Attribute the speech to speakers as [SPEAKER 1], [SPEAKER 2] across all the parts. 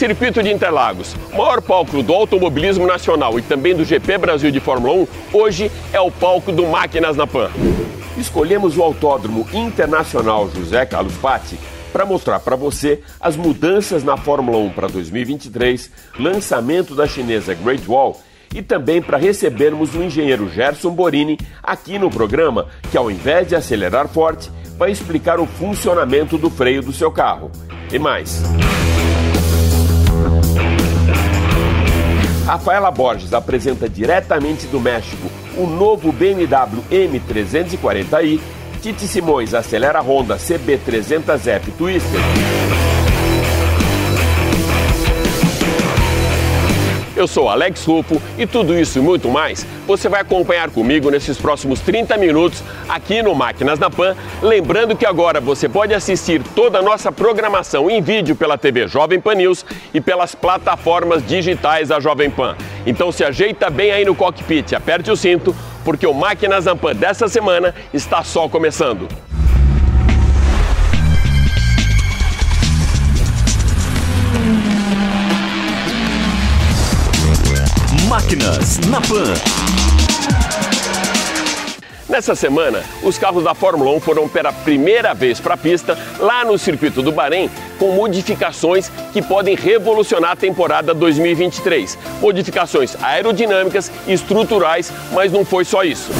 [SPEAKER 1] Circuito de Interlagos, maior palco do automobilismo nacional e também do GP Brasil de Fórmula 1, hoje é o palco do Máquinas na Pan. Escolhemos o Autódromo Internacional José Carlos Patti para mostrar para você as mudanças na Fórmula 1 para 2023, lançamento da chinesa Great Wall e também para recebermos o engenheiro Gerson Borini aqui no programa, que ao invés de acelerar forte, vai explicar o funcionamento do freio do seu carro. E mais. Rafaela Borges apresenta diretamente do México o novo BMW M340i. Tite Simões acelera a Honda CB300F Twister. Eu sou Alex Rupo e tudo isso e muito mais você vai acompanhar comigo nesses próximos 30 minutos aqui no Máquinas na Pan. Lembrando que agora você pode assistir toda a nossa programação em vídeo pela TV Jovem Pan News e pelas plataformas digitais da Jovem Pan. Então se ajeita bem aí no cockpit, aperte o cinto, porque o Máquinas na Pan dessa semana está só começando.
[SPEAKER 2] Máquinas na Pan.
[SPEAKER 1] Nessa semana, os carros da Fórmula 1 foram pela primeira vez para a pista lá no circuito do Bahrein, com modificações que podem revolucionar a temporada 2023. Modificações aerodinâmicas e estruturais, mas não foi só isso.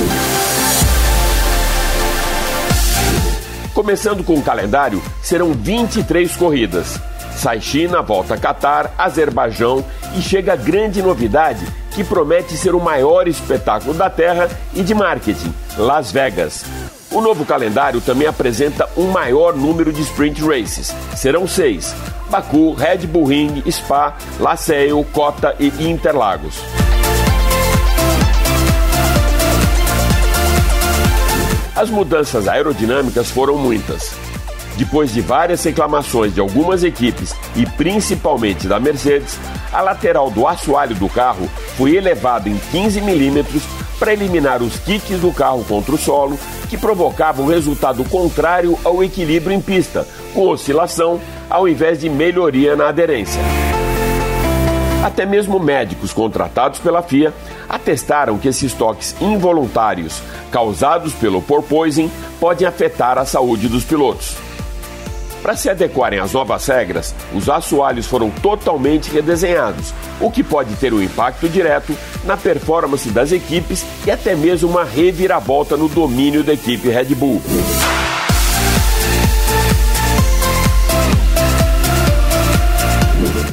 [SPEAKER 1] Começando com o calendário, serão 23 corridas. Sai China, volta Catar, Azerbaijão e chega a grande novidade que promete ser o maior espetáculo da Terra e de marketing, Las Vegas. O novo calendário também apresenta um maior número de sprint races. Serão seis: Baku, Red Bull Ring, Spa, Laceio, Cota e Interlagos. As mudanças aerodinâmicas foram muitas. Depois de várias reclamações de algumas equipes e principalmente da Mercedes, a lateral do assoalho do carro foi elevada em 15 milímetros para eliminar os kicks do carro contra o solo, que provocavam resultado contrário ao equilíbrio em pista, com oscilação, ao invés de melhoria na aderência. Até mesmo médicos contratados pela FIA atestaram que esses toques involuntários causados pelo porpoising podem afetar a saúde dos pilotos. Para se adequarem às novas regras, os assoalhos foram totalmente redesenhados, o que pode ter um impacto direto na performance das equipes e até mesmo uma reviravolta no domínio da equipe Red Bull.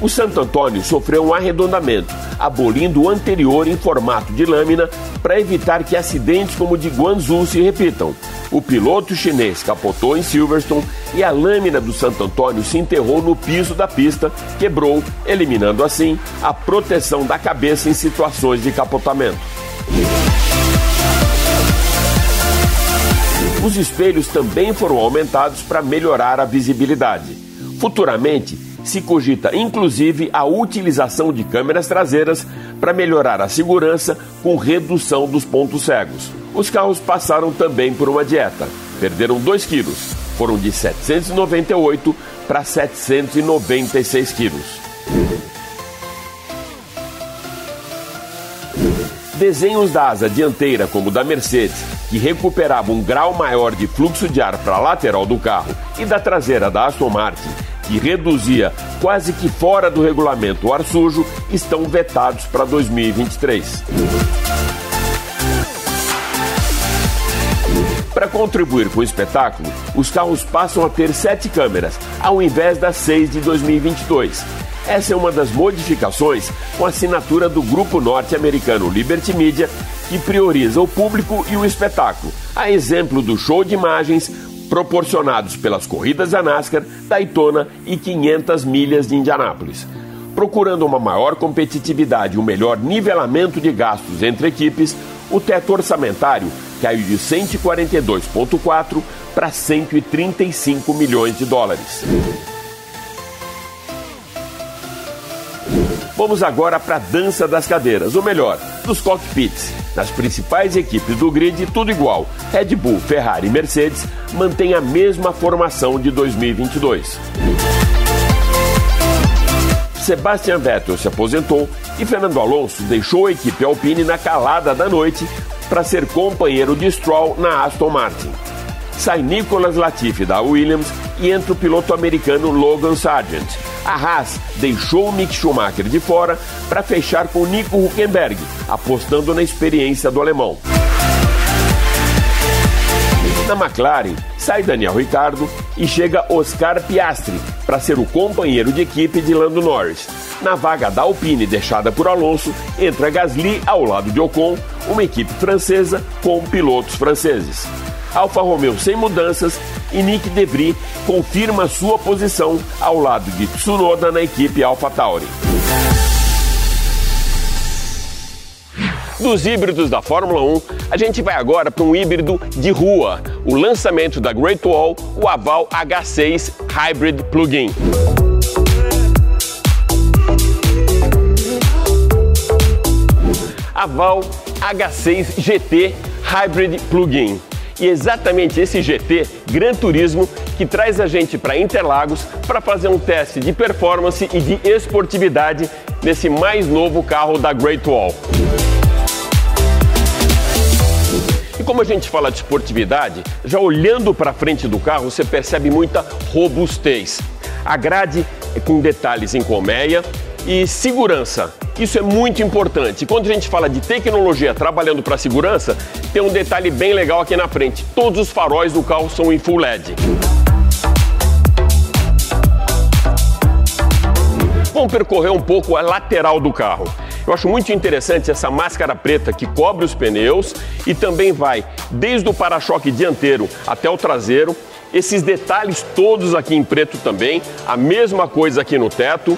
[SPEAKER 1] O Santo Antônio sofreu um arredondamento, abolindo o anterior em formato de lâmina para evitar que acidentes como o de Guangzhou se repitam. O piloto chinês capotou em Silverstone e a lâmina do Santo Antônio se enterrou no piso da pista, quebrou, eliminando assim a proteção da cabeça em situações de capotamento. Os espelhos também foram aumentados para melhorar a visibilidade. Futuramente, se cogita inclusive a utilização de câmeras traseiras para melhorar a segurança com redução dos pontos cegos. Os carros passaram também por uma dieta. Perderam 2 quilos. Foram de 798 para 796 quilos. Desenhos da asa dianteira, como da Mercedes, que recuperava um grau maior de fluxo de ar para a lateral do carro, e da traseira da Aston Martin, que reduzia quase que fora do regulamento o ar sujo, estão vetados para 2023. Para contribuir com o espetáculo, os carros passam a ter sete câmeras, ao invés das seis de 2022. Essa é uma das modificações com assinatura do grupo norte-americano Liberty Media, que prioriza o público e o espetáculo. A exemplo do show de imagens proporcionados pelas corridas da NASCAR, Daytona e 500 milhas de Indianápolis. Procurando uma maior competitividade e um melhor nivelamento de gastos entre equipes, o teto orçamentário caiu de 142,4 para 135 milhões de dólares. Vamos agora para a dança das cadeiras, ou melhor, dos cockpits. Nas principais equipes do grid, tudo igual. Red Bull, Ferrari e Mercedes mantêm a mesma formação de 2022. Sebastian Vettel se aposentou e Fernando Alonso deixou a equipe Alpine na calada da noite para ser companheiro de Stroll na Aston Martin. Sai Nicolas Latifi da Williams e entra o piloto americano Logan Sargent. A Haas deixou Mick Schumacher de fora para fechar com Nico Huckenberg, apostando na experiência do alemão. Na McLaren, sai Daniel Ricciardo e chega Oscar Piastri para ser o companheiro de equipe de Lando Norris. Na vaga da Alpine deixada por Alonso, entra Gasly ao lado de Ocon, uma equipe francesa com pilotos franceses. Alfa Romeo sem mudanças e Nick DeVry confirma sua posição ao lado de Tsunoda na equipe Alfa Tauri. Dos híbridos da Fórmula 1, a gente vai agora para um híbrido de rua, o lançamento da Great Wall, o Aval H6 Hybrid Plug-in. Aval H6 GT Hybrid Plug-in. E exatamente esse GT Gran Turismo que traz a gente para Interlagos para fazer um teste de performance e de esportividade nesse mais novo carro da Great Wall. E como a gente fala de esportividade, já olhando para frente do carro, você percebe muita robustez. A grade é com detalhes em colmeia e segurança. Isso é muito importante. Quando a gente fala de tecnologia trabalhando para segurança, tem um detalhe bem legal aqui na frente. Todos os faróis do carro são em full LED. Vamos percorrer um pouco a lateral do carro. Eu acho muito interessante essa máscara preta que cobre os pneus e também vai desde o para-choque dianteiro até o traseiro. Esses detalhes todos aqui em preto também, a mesma coisa aqui no teto.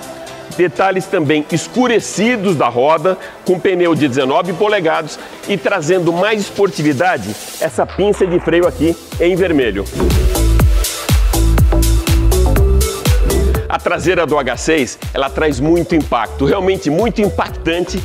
[SPEAKER 1] Detalhes também escurecidos da roda, com pneu de 19 polegadas e trazendo mais esportividade, essa pinça de freio aqui em vermelho. A traseira do H6, ela traz muito impacto, realmente muito impactante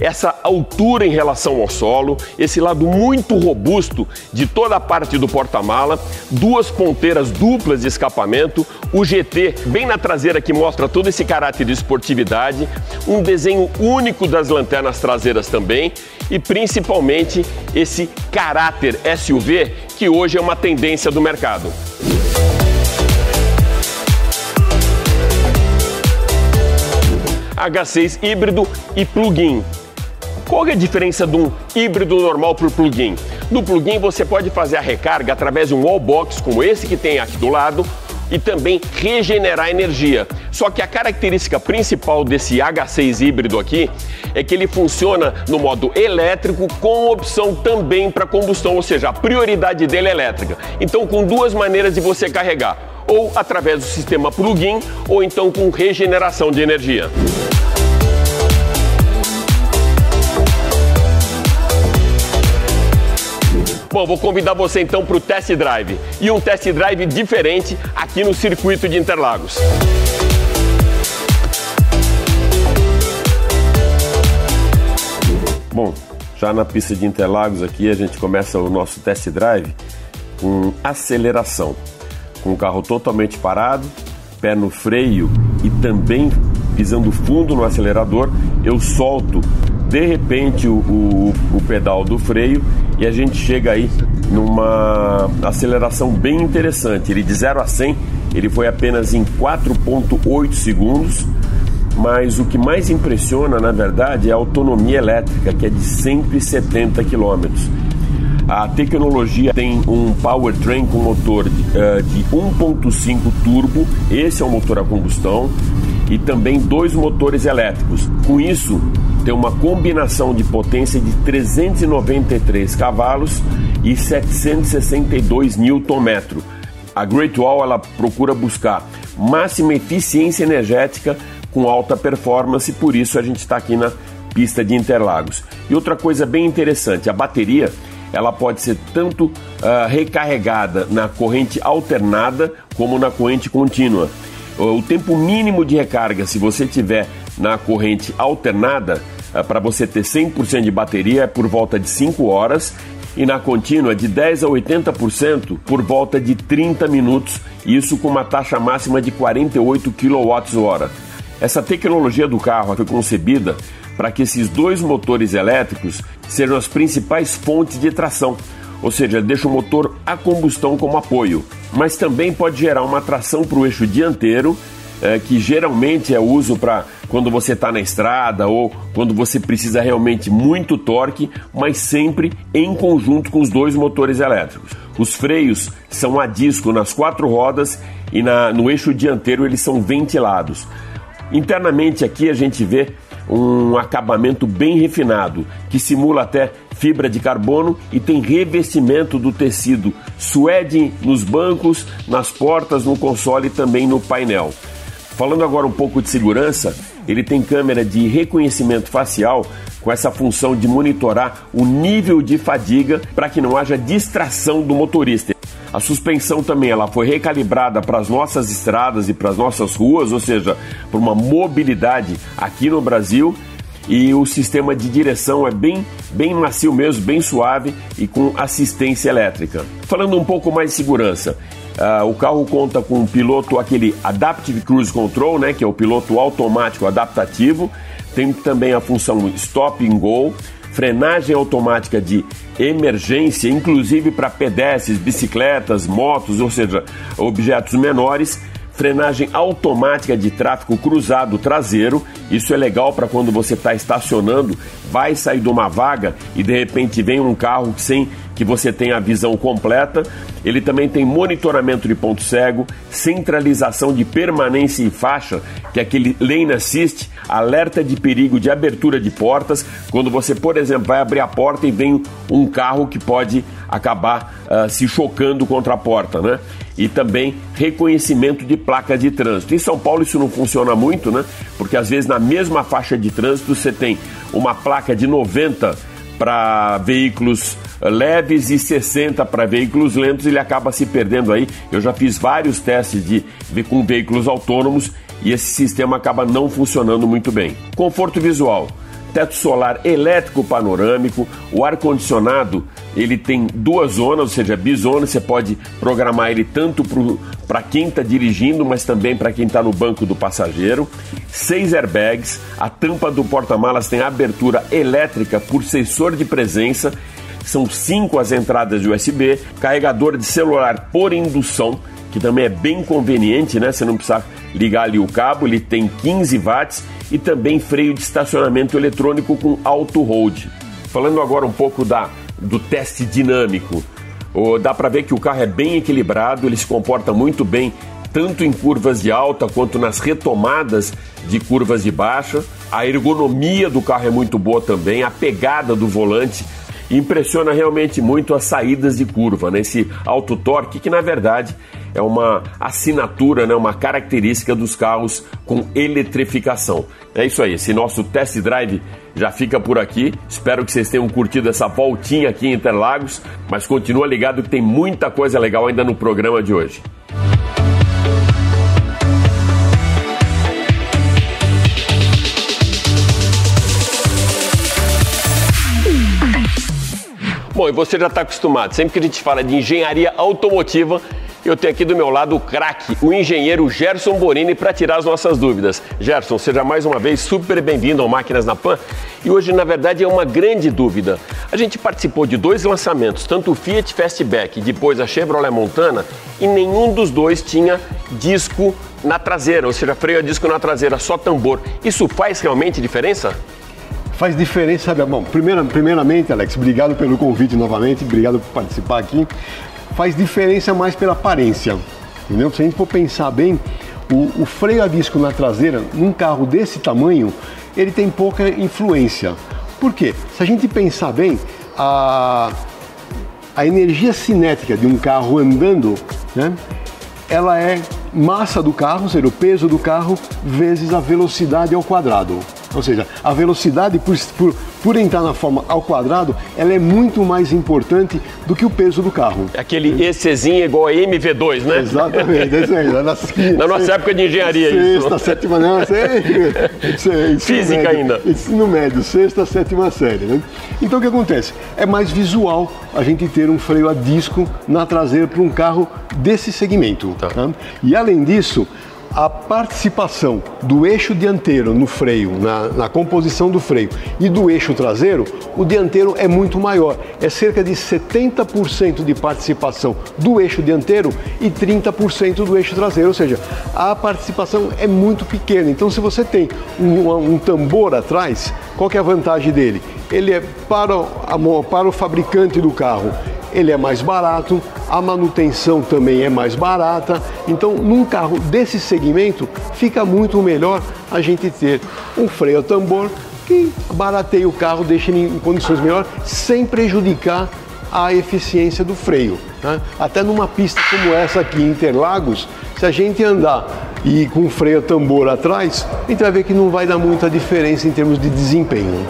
[SPEAKER 1] essa altura em relação ao solo, esse lado muito robusto de toda a parte do porta-mala, duas ponteiras duplas de escapamento, o GT bem na traseira que mostra todo esse caráter de esportividade, um desenho único das lanternas traseiras também e principalmente esse caráter SUV que hoje é uma tendência do mercado. H6 híbrido e plug-in. Qual é a diferença de um híbrido normal para o plug-in? No plug-in você pode fazer a recarga através de um wallbox como esse que tem aqui do lado e também regenerar energia. Só que a característica principal desse H6 híbrido aqui é que ele funciona no modo elétrico com opção também para combustão, ou seja, a prioridade dele é elétrica. Então, com duas maneiras de você carregar, ou através do sistema plug-in ou então com regeneração de energia. Vou convidar você então para o test drive e um test drive diferente aqui no circuito de Interlagos. Bom, já na pista de Interlagos aqui a gente começa o nosso test drive com aceleração, com o carro totalmente parado, pé no freio e também pisando fundo no acelerador, eu solto de repente o, o, o pedal do freio e a gente chega aí numa aceleração bem interessante. Ele de 0 a 100, ele foi apenas em 4.8 segundos, mas o que mais impressiona, na verdade, é a autonomia elétrica, que é de 170 quilômetros. A tecnologia tem um powertrain com motor de, uh, de 1.5 turbo, esse é um motor a combustão, e também dois motores elétricos. Com isso, tem uma combinação de potência de 393 cavalos e 762 Nm. a Great Wall ela procura buscar máxima eficiência energética com alta performance, por isso a gente está aqui na pista de Interlagos. E outra coisa bem interessante, a bateria ela pode ser tanto uh, recarregada na corrente alternada como na corrente contínua. O tempo mínimo de recarga, se você tiver na corrente alternada, uh, para você ter 100% de bateria, é por volta de 5 horas e na contínua de 10 a 80% por volta de 30 minutos, isso com uma taxa máxima de 48 kWh. Essa tecnologia do carro foi concebida para que esses dois motores elétricos sejam as principais fontes de tração, ou seja, deixa o motor a combustão como apoio, mas também pode gerar uma tração para o eixo dianteiro, eh, que geralmente é uso para quando você está na estrada ou quando você precisa realmente muito torque, mas sempre em conjunto com os dois motores elétricos. Os freios são a disco nas quatro rodas e na, no eixo dianteiro eles são ventilados. Internamente aqui a gente vê um acabamento bem refinado, que simula até fibra de carbono e tem revestimento do tecido suede nos bancos, nas portas, no console e também no painel. Falando agora um pouco de segurança, ele tem câmera de reconhecimento facial com essa função de monitorar o nível de fadiga para que não haja distração do motorista. A suspensão também ela foi recalibrada para as nossas estradas e para as nossas ruas, ou seja, para uma mobilidade aqui no Brasil. E o sistema de direção é bem, bem macio mesmo, bem suave e com assistência elétrica. Falando um pouco mais de segurança, Uh, o carro conta com um piloto, aquele Adaptive Cruise Control, né, que é o piloto automático adaptativo. Tem também a função Stop and Go, frenagem automática de emergência, inclusive para pedestres, bicicletas, motos, ou seja, objetos menores. Frenagem automática de tráfego cruzado traseiro. Isso é legal para quando você está estacionando, vai sair de uma vaga e de repente vem um carro sem que você tenha a visão completa. Ele também tem monitoramento de ponto cego, centralização de permanência em faixa, que é aquele lane assist, alerta de perigo de abertura de portas, quando você, por exemplo, vai abrir a porta e vem um carro que pode acabar uh, se chocando contra a porta, né? E também reconhecimento de placa de trânsito. Em São Paulo isso não funciona muito, né? Porque às vezes na mesma faixa de trânsito você tem uma placa de 90 para veículos leves e 60 para veículos lentos, ele acaba se perdendo aí. Eu já fiz vários testes de com veículos autônomos e esse sistema acaba não funcionando muito bem. Conforto visual teto solar elétrico panorâmico, o ar condicionado ele tem duas zonas, ou seja, bizona, você pode programar ele tanto para quem está dirigindo, mas também para quem está no banco do passageiro. Seis airbags, a tampa do porta-malas tem abertura elétrica por sensor de presença são cinco as entradas de USB, carregador de celular por indução, que também é bem conveniente, né? Você não precisa ligar ali o cabo, ele tem 15 watts e também freio de estacionamento eletrônico com auto hold. Falando agora um pouco da, do teste dinâmico, oh, dá para ver que o carro é bem equilibrado, ele se comporta muito bem tanto em curvas de alta quanto nas retomadas de curvas de baixa. A ergonomia do carro é muito boa também, a pegada do volante impressiona realmente muito as saídas de curva, né? esse alto torque, que na verdade é uma assinatura, né? uma característica dos carros com eletrificação. É isso aí, esse nosso test drive já fica por aqui. Espero que vocês tenham curtido essa voltinha aqui em Interlagos, mas continua ligado que tem muita coisa legal ainda no programa de hoje. Bom, e você já está acostumado, sempre que a gente fala de engenharia automotiva, eu tenho aqui do meu lado o craque, o engenheiro Gerson Borini, para tirar as nossas dúvidas. Gerson, seja mais uma vez super bem-vindo ao Máquinas na Pan. E hoje, na verdade, é uma grande dúvida. A gente participou de dois lançamentos, tanto o Fiat Fastback e depois a Chevrolet Montana, e nenhum dos dois tinha disco na traseira, ou seja, freio a disco na traseira, só tambor. Isso faz realmente diferença?
[SPEAKER 3] Faz diferença, sabe? Bom, primeira, primeiramente, Alex, obrigado pelo convite novamente, obrigado por participar aqui. Faz diferença mais pela aparência, entendeu? Se a gente for pensar bem, o, o freio a disco na traseira, num carro desse tamanho, ele tem pouca influência. Por quê? Se a gente pensar bem, a, a energia cinética de um carro andando, né? ela é massa do carro, ou seja, o peso do carro vezes a velocidade ao quadrado. Ou seja, a velocidade, por, por, por entrar na forma ao quadrado, ela é muito mais importante do que o peso do carro.
[SPEAKER 1] Aquele ECzinho igual a MV2, né?
[SPEAKER 3] Exatamente, é isso aí. Na,
[SPEAKER 1] na nossa época de engenharia
[SPEAKER 3] sexta, isso. sétima, não, sei,
[SPEAKER 1] Física
[SPEAKER 3] médio,
[SPEAKER 1] ainda.
[SPEAKER 3] Ensino médio, sexta, sétima série. Né? Então o que acontece? É mais visual a gente ter um freio a disco na traseira para um carro desse segmento. Tá. Tá? E além disso, a participação do eixo dianteiro no freio, na, na, composição do freio e do eixo traseiro, o dianteiro é muito maior. É cerca de 70% de participação do eixo dianteiro e 30% do eixo traseiro, ou seja, a participação é muito pequena. Então, se você tem um, um tambor atrás, qual é a vantagem dele? Ele é para, para o fabricante do carro, ele é mais barato, a manutenção também é mais barata. Então, num carro desse segmento, fica muito melhor a gente ter um freio a tambor que barateia o carro, deixa ele em condições melhores, sem prejudicar a eficiência do freio. Né? Até numa pista como essa aqui Interlagos, se a gente andar e com freio a tambor atrás, a gente vai ver que não vai dar muita diferença em termos de desempenho.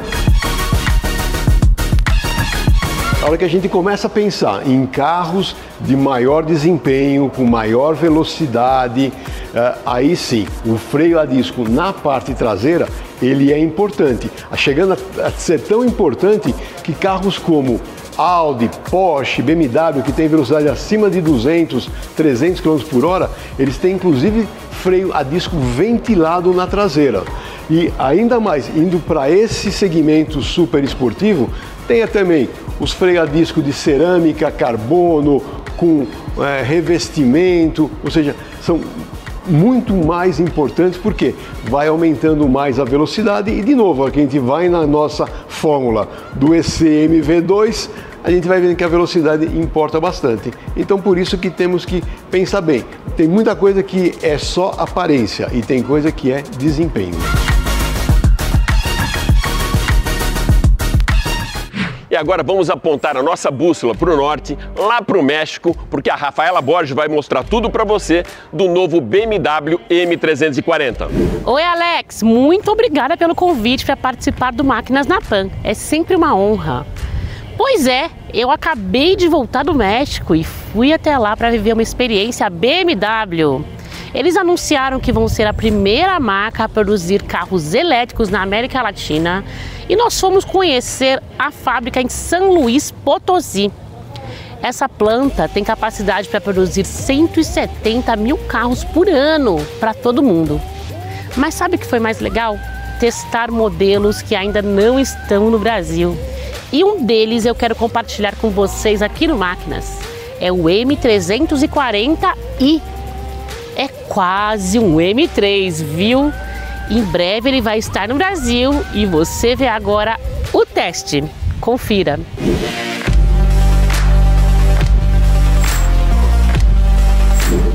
[SPEAKER 3] Hora que a gente começa a pensar em carros de maior desempenho, com maior velocidade, eh, aí sim, o freio a disco na parte traseira ele é importante, chegando a ser tão importante que carros como Audi, Porsche, BMW, que tem velocidade acima de 200, 300 km por hora, eles têm inclusive freio a disco ventilado na traseira. E ainda mais, indo para esse segmento super esportivo, tenha também os disco de cerâmica, carbono, com é, revestimento, ou seja, são muito mais importantes porque vai aumentando mais a velocidade e de novo, a gente vai na nossa fórmula do ECMV2, a gente vai vendo que a velocidade importa bastante. Então por isso que temos que pensar bem. Tem muita coisa que é só aparência e tem coisa que é desempenho.
[SPEAKER 1] Agora vamos apontar a nossa bússola para o norte, lá para o México, porque a Rafaela Borges vai mostrar tudo para você do novo BMW M340.
[SPEAKER 4] Oi, Alex. Muito obrigada pelo convite para participar do Máquinas na Pan. É sempre uma honra. Pois é, eu acabei de voltar do México e fui até lá para viver uma experiência BMW. Eles anunciaram que vão ser a primeira marca a produzir carros elétricos na América Latina e nós fomos conhecer a fábrica em São Luís Potosí. Essa planta tem capacidade para produzir 170 mil carros por ano para todo mundo. Mas sabe o que foi mais legal? Testar modelos que ainda não estão no Brasil. E um deles eu quero compartilhar com vocês aqui no Máquinas. É o M340i. É quase um M3, viu? Em breve ele vai estar no Brasil e você vê agora o teste. Confira.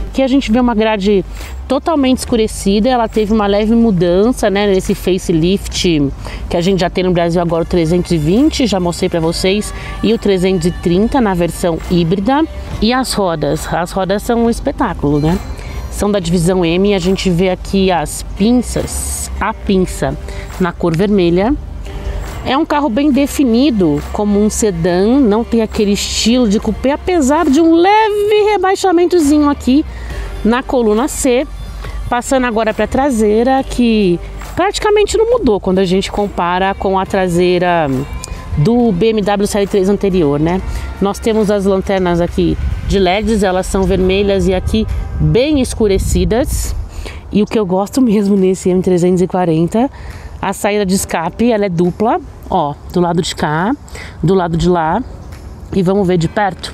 [SPEAKER 4] Aqui a gente vê uma grade totalmente escurecida, ela teve uma leve mudança, né, nesse facelift que a gente já tem no Brasil agora o 320, já mostrei para vocês, e o 330 na versão híbrida. E as rodas, as rodas são um espetáculo, né? São da divisão M. A gente vê aqui as pinças, a pinça na cor vermelha. É um carro bem definido, como um sedã, não tem aquele estilo de coupé, apesar de um leve rebaixamentozinho aqui na coluna C. Passando agora para a traseira, que praticamente não mudou quando a gente compara com a traseira do BMW Série 3 anterior, né? Nós temos as lanternas aqui de LEDs, elas são vermelhas e aqui bem escurecidas. E o que eu gosto mesmo nesse M340, a saída de escape, ela é dupla, ó, do lado de cá, do lado de lá. E vamos ver de perto.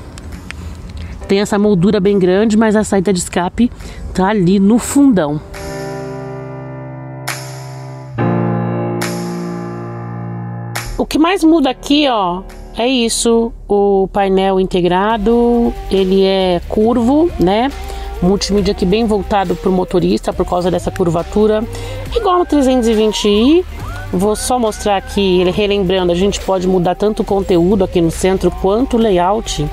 [SPEAKER 4] Tem essa moldura bem grande, mas a saída de escape tá ali no fundão. O que mais muda aqui, ó, é isso, o painel integrado, ele é curvo, né? Multimídia aqui bem voltado para o motorista por causa dessa curvatura, igual no 320i. Vou só mostrar aqui, ele relembrando, a gente pode mudar tanto o conteúdo aqui no centro quanto o layout.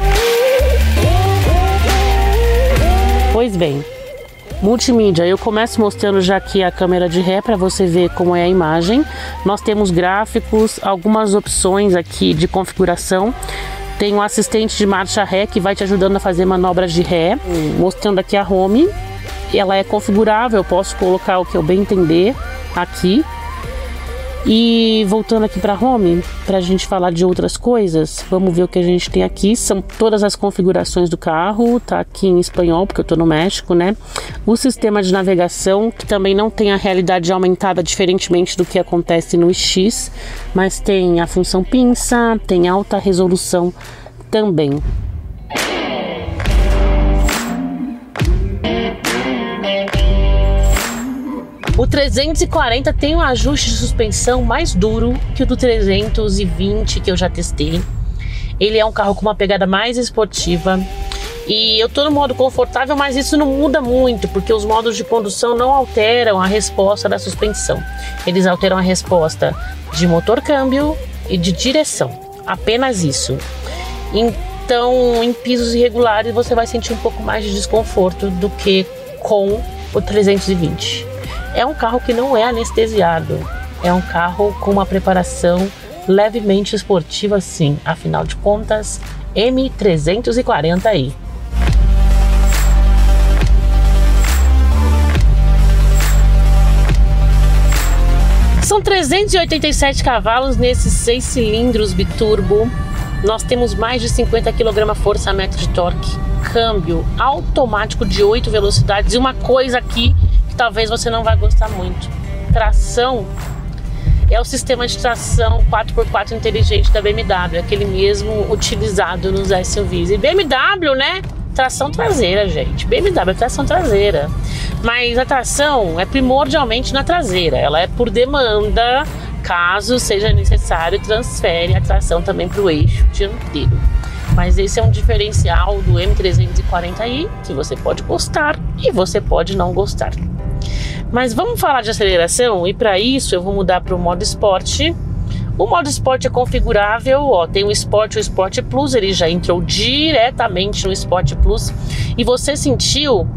[SPEAKER 4] Pois bem, multimídia, eu começo mostrando já aqui a câmera de ré para você ver como é a imagem. Nós temos gráficos, algumas opções aqui de configuração. Tem um assistente de marcha ré que vai te ajudando a fazer manobras de ré, mostrando aqui a home. Ela é configurável, eu posso colocar o que eu bem entender aqui. E voltando aqui para home, para a gente falar de outras coisas, vamos ver o que a gente tem aqui. São todas as configurações do carro, tá aqui em espanhol, porque eu estou no México, né? O sistema de navegação, que também não tem a realidade aumentada, diferentemente do que acontece no X, mas tem a função pinça, tem alta resolução também. O 340 tem um ajuste de suspensão mais duro que o do 320 que eu já testei. Ele é um carro com uma pegada mais esportiva. E eu tô no modo confortável, mas isso não muda muito, porque os modos de condução não alteram a resposta da suspensão. Eles alteram a resposta de motor câmbio e de direção. Apenas isso. Então, em pisos irregulares, você vai sentir um pouco mais de desconforto do que com o 320. É um carro que não é anestesiado, é um carro com uma preparação levemente esportiva, sim. Afinal de contas, M340i. São 387 cavalos nesses seis cilindros biturbo. Nós temos mais de 50 kgfm de torque, câmbio automático de 8 velocidades e uma coisa aqui talvez você não vai gostar muito. Tração é o sistema de tração 4x4 inteligente da BMW, aquele mesmo utilizado nos SUVs. E BMW, né? Tração traseira, gente. BMW é tração traseira. Mas a tração é primordialmente na traseira. Ela é por demanda, caso seja necessário, transfere a tração também para o eixo dianteiro. Mas esse é um diferencial do M340i que você pode gostar e você pode não gostar. Mas vamos falar de aceleração e para isso eu vou mudar para o modo esporte. O modo esporte é configurável, ó, tem o Sport e o Sport Plus, ele já entrou diretamente no Sport Plus e você sentiu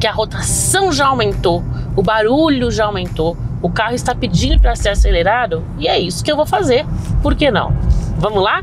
[SPEAKER 4] que a rotação já aumentou, o barulho já aumentou, o carro está pedindo para ser acelerado e é isso que eu vou fazer. Por que não? Vamos lá?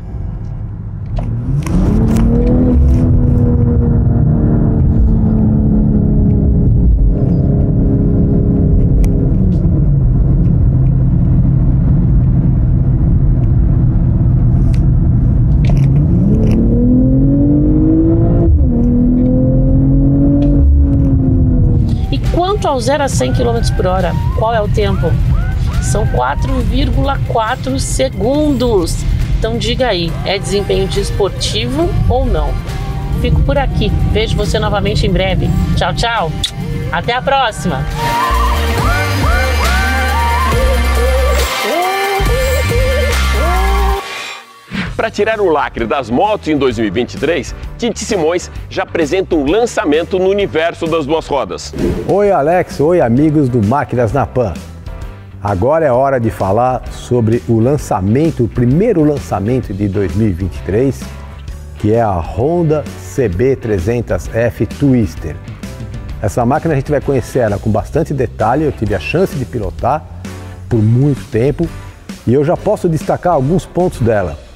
[SPEAKER 4] Ao 0 a 100 km por hora. Qual é o tempo? São 4,4 segundos. Então diga aí, é desempenho desportivo ou não? Fico por aqui. Vejo você novamente em breve. Tchau, tchau. Até a próxima.
[SPEAKER 1] Para tirar o lacre das motos em 2023, Tite Simões já apresenta um lançamento no universo das duas rodas.
[SPEAKER 5] Oi, Alex. Oi, amigos do Máquinas na Pan. Agora é hora de falar sobre o lançamento, o primeiro lançamento de 2023, que é a Honda CB300F Twister. Essa máquina a gente vai conhecer ela com bastante detalhe, eu tive a chance de pilotar por muito tempo e eu já posso destacar alguns pontos dela.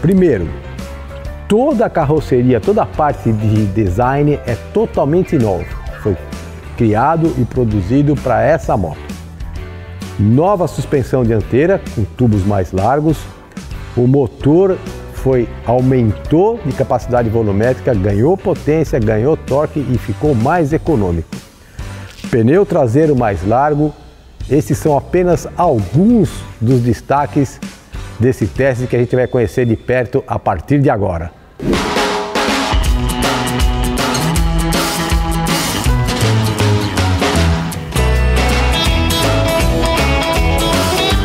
[SPEAKER 5] Primeiro, toda a carroceria, toda a parte de design é totalmente nova. Foi criado e produzido para essa moto. Nova suspensão dianteira com tubos mais largos. O motor foi aumentou de capacidade volumétrica, ganhou potência, ganhou torque e ficou mais econômico. Pneu traseiro mais largo. Esses são apenas alguns dos destaques desse teste que a gente vai conhecer de perto a partir de agora.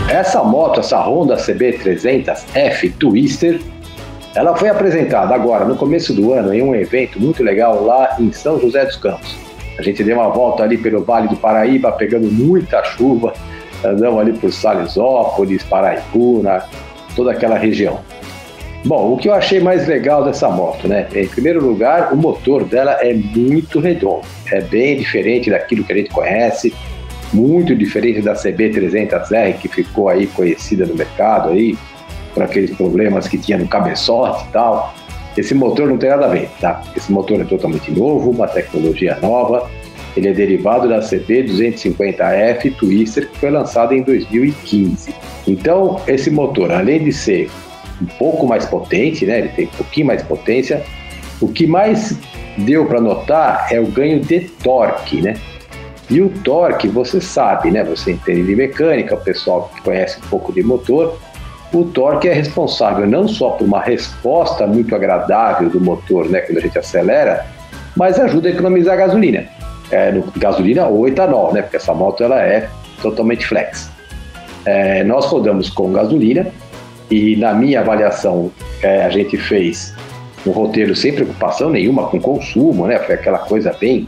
[SPEAKER 6] Essa moto, essa Honda CB300F Twister, ela foi apresentada agora no começo do ano em um evento muito legal lá em São José dos Campos. A gente deu uma volta ali pelo Vale do Paraíba, pegando muita chuva, andamos ali por Salesópolis, Paraibuna, toda aquela região. Bom, o que eu achei mais legal dessa moto, né? Em primeiro lugar, o motor dela é muito redondo. É bem diferente daquilo que a gente conhece, muito diferente da CB300R que ficou aí conhecida no mercado aí por aqueles problemas que tinha no cabeçote e tal. Esse motor não tem nada a ver, tá? Esse motor é totalmente novo, uma tecnologia nova. Ele é derivado da CB250F Twister que foi lançada em 2015. Então, esse motor, além de ser um pouco mais potente, né? Ele tem um pouquinho mais potência. O que mais deu para notar é o ganho de torque, né? E o torque, você sabe, né? Você entende de mecânica, o pessoal que conhece um pouco de motor, o torque é responsável não só por uma resposta muito agradável do motor, né, quando a gente acelera, mas ajuda a economizar gasolina. É, no, gasolina ou etanol, né, porque essa moto ela é totalmente flex. É, nós rodamos com gasolina e na minha avaliação, é, a gente fez um roteiro sem preocupação nenhuma com consumo, né? Foi aquela coisa bem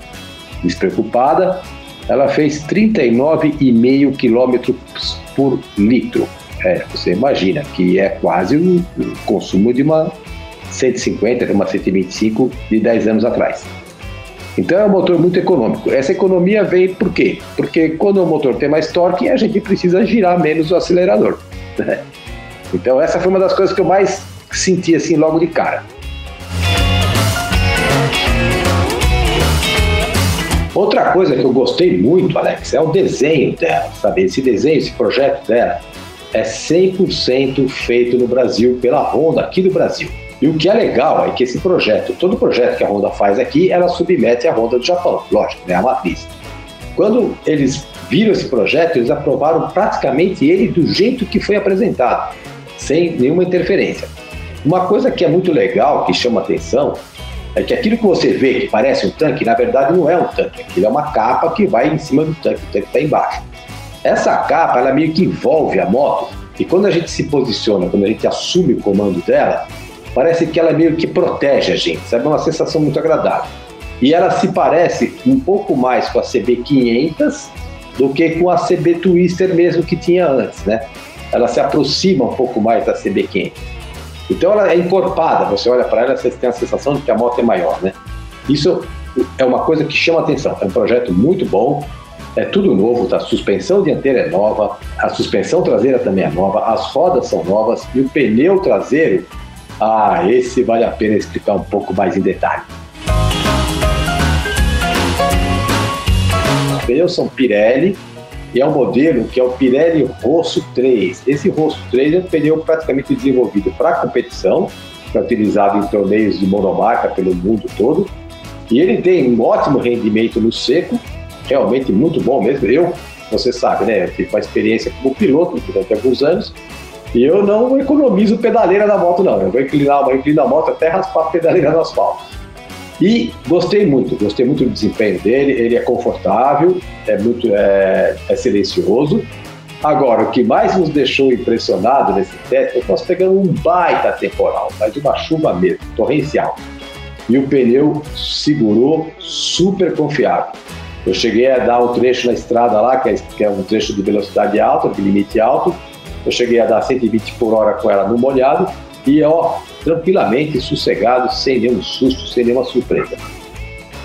[SPEAKER 6] despreocupada. Ela fez 39,5 km por litro. É, você imagina que é quase o, consumo de uma 150, de uma 125 de 10 anos atrás. Então é um motor muito econômico. Essa economia vem por quê? Porque quando o motor tem mais torque, a gente precisa girar menos o acelerador. Né? Então essa foi uma das coisas que eu mais senti assim logo de cara. Outra coisa que eu gostei muito, Alex, é o desenho dela, sabe? Esse desenho, esse projeto dela é 100% feito no Brasil pela Honda aqui do Brasil. E o que é legal é que esse projeto, todo projeto que a Honda faz aqui, ela submete à Honda do Japão, lógico, né, a matriz. Quando eles viram esse projeto, eles aprovaram praticamente ele do jeito que foi apresentado sem nenhuma interferência. Uma coisa que é muito legal, que chama atenção, é que aquilo que você vê que parece um tanque, na verdade não é um tanque, aquilo é uma capa que vai em cima do tanque, o tanque está embaixo. Essa capa, ela meio que envolve a moto, e quando a gente se posiciona, quando a gente assume o comando dela, parece que ela meio que protege a gente, sabe? É uma sensação muito agradável. E ela se parece um pouco mais com a CB500 do que com a CB Twister mesmo que tinha antes, né? ela se aproxima um pouco mais da CB500. Então ela é encorpada, você olha para ela, você tem a sensação de que a moto é maior, né? Isso é uma coisa que chama atenção. É um projeto muito bom, é tudo novo, tá? a suspensão dianteira é nova, a suspensão traseira também é nova, as rodas são novas e o pneu traseiro, ah, esse vale a pena explicar um pouco mais em detalhe. Os pneus são Pirelli, e é um modelo que é o Pirelli Rosso 3. Esse Rosso 3 é um pneu praticamente desenvolvido para competição, é utilizado em torneios de monomarca pelo mundo todo, e ele tem um ótimo rendimento no seco, realmente muito bom mesmo. Eu, você sabe, né, eu tive uma experiência como piloto durante alguns anos, e eu não economizo pedaleira na moto, não. Eu vou inclinar, eu inclino a moto até raspar a pedaleira no asfalto. E gostei muito, gostei muito do desempenho dele. Ele é confortável, é muito é, é silencioso. Agora, o que mais nos deixou impressionado nesse teste é que nós pegamos um baita temporal, mas uma chuva mesmo, torrencial. E o pneu segurou super confiável. Eu cheguei a dar um trecho na estrada lá, que é, que é um trecho de velocidade alta, de limite alto. Eu cheguei a dar 120 por hora com ela no molhado e ó, tranquilamente, sossegado, sem nenhum susto, sem nenhuma surpresa.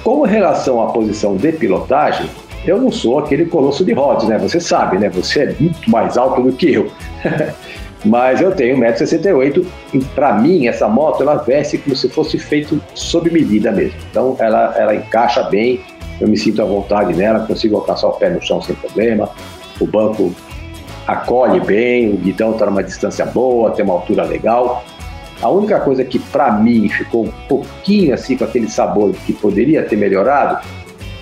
[SPEAKER 6] Com relação à posição de pilotagem, eu não sou aquele colosso de Rhodes, né? Você sabe, né? Você é muito mais alto do que eu. Mas eu tenho 1,68m e para mim essa moto ela veste como se fosse feito sob medida mesmo. Então ela, ela encaixa bem, eu me sinto à vontade nela, consigo alcançar o pé no chão sem problema, o banco acolhe bem, o guidão está numa distância boa, tem uma altura legal. A única coisa que para mim ficou um pouquinho assim com aquele sabor que poderia ter melhorado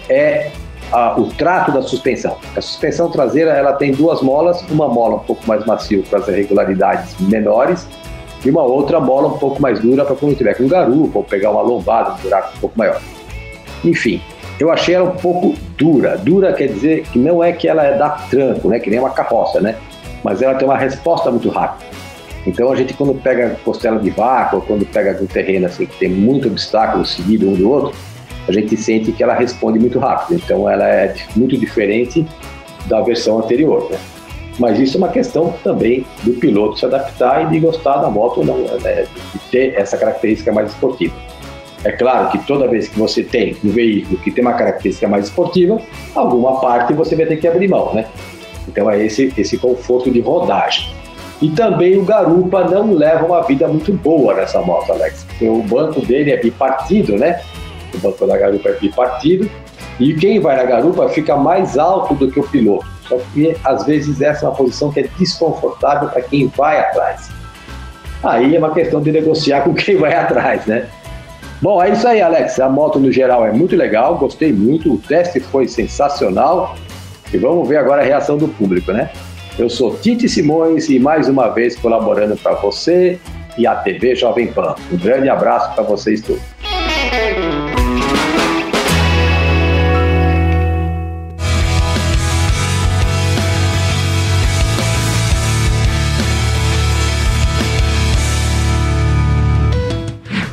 [SPEAKER 6] é a, o trato da suspensão. A suspensão traseira ela tem duas molas, uma mola um pouco mais macia para as irregularidades menores e uma outra mola um pouco mais dura para quando tiver com garupa ou pegar uma lombada, um buraco um pouco maior. Enfim, eu achei ela um pouco dura. Dura quer dizer que não é que ela é da tranco, né? Que nem uma carroça, né? Mas ela tem uma resposta muito rápida. Então a gente quando pega costela de vaca ou quando pega algum terreno assim que tem muito obstáculo seguido um do outro, a gente sente que ela responde muito rápido. Então ela é muito diferente da versão anterior. Né? Mas isso é uma questão também do piloto se adaptar e de gostar da moto, não, né, de ter essa característica mais esportiva. É claro que toda vez que você tem um veículo que tem uma característica mais esportiva, alguma parte você vai ter que abrir mão, né? Então é esse, esse conforto de rodagem. E também o garupa não leva uma vida muito boa nessa moto, Alex, porque o banco dele é bipartido, né? O banco da garupa é bipartido, e quem vai na garupa fica mais alto do que o piloto. Só que às vezes essa é uma posição que é desconfortável para quem vai atrás. Aí é uma questão de negociar com quem vai atrás, né? Bom, é isso aí, Alex. A moto no geral é muito legal, gostei muito, o teste foi sensacional. E vamos ver agora a reação do público, né? Eu sou Tite Simões e mais uma vez colaborando para você e a TV Jovem Pan. Um grande abraço para vocês todos.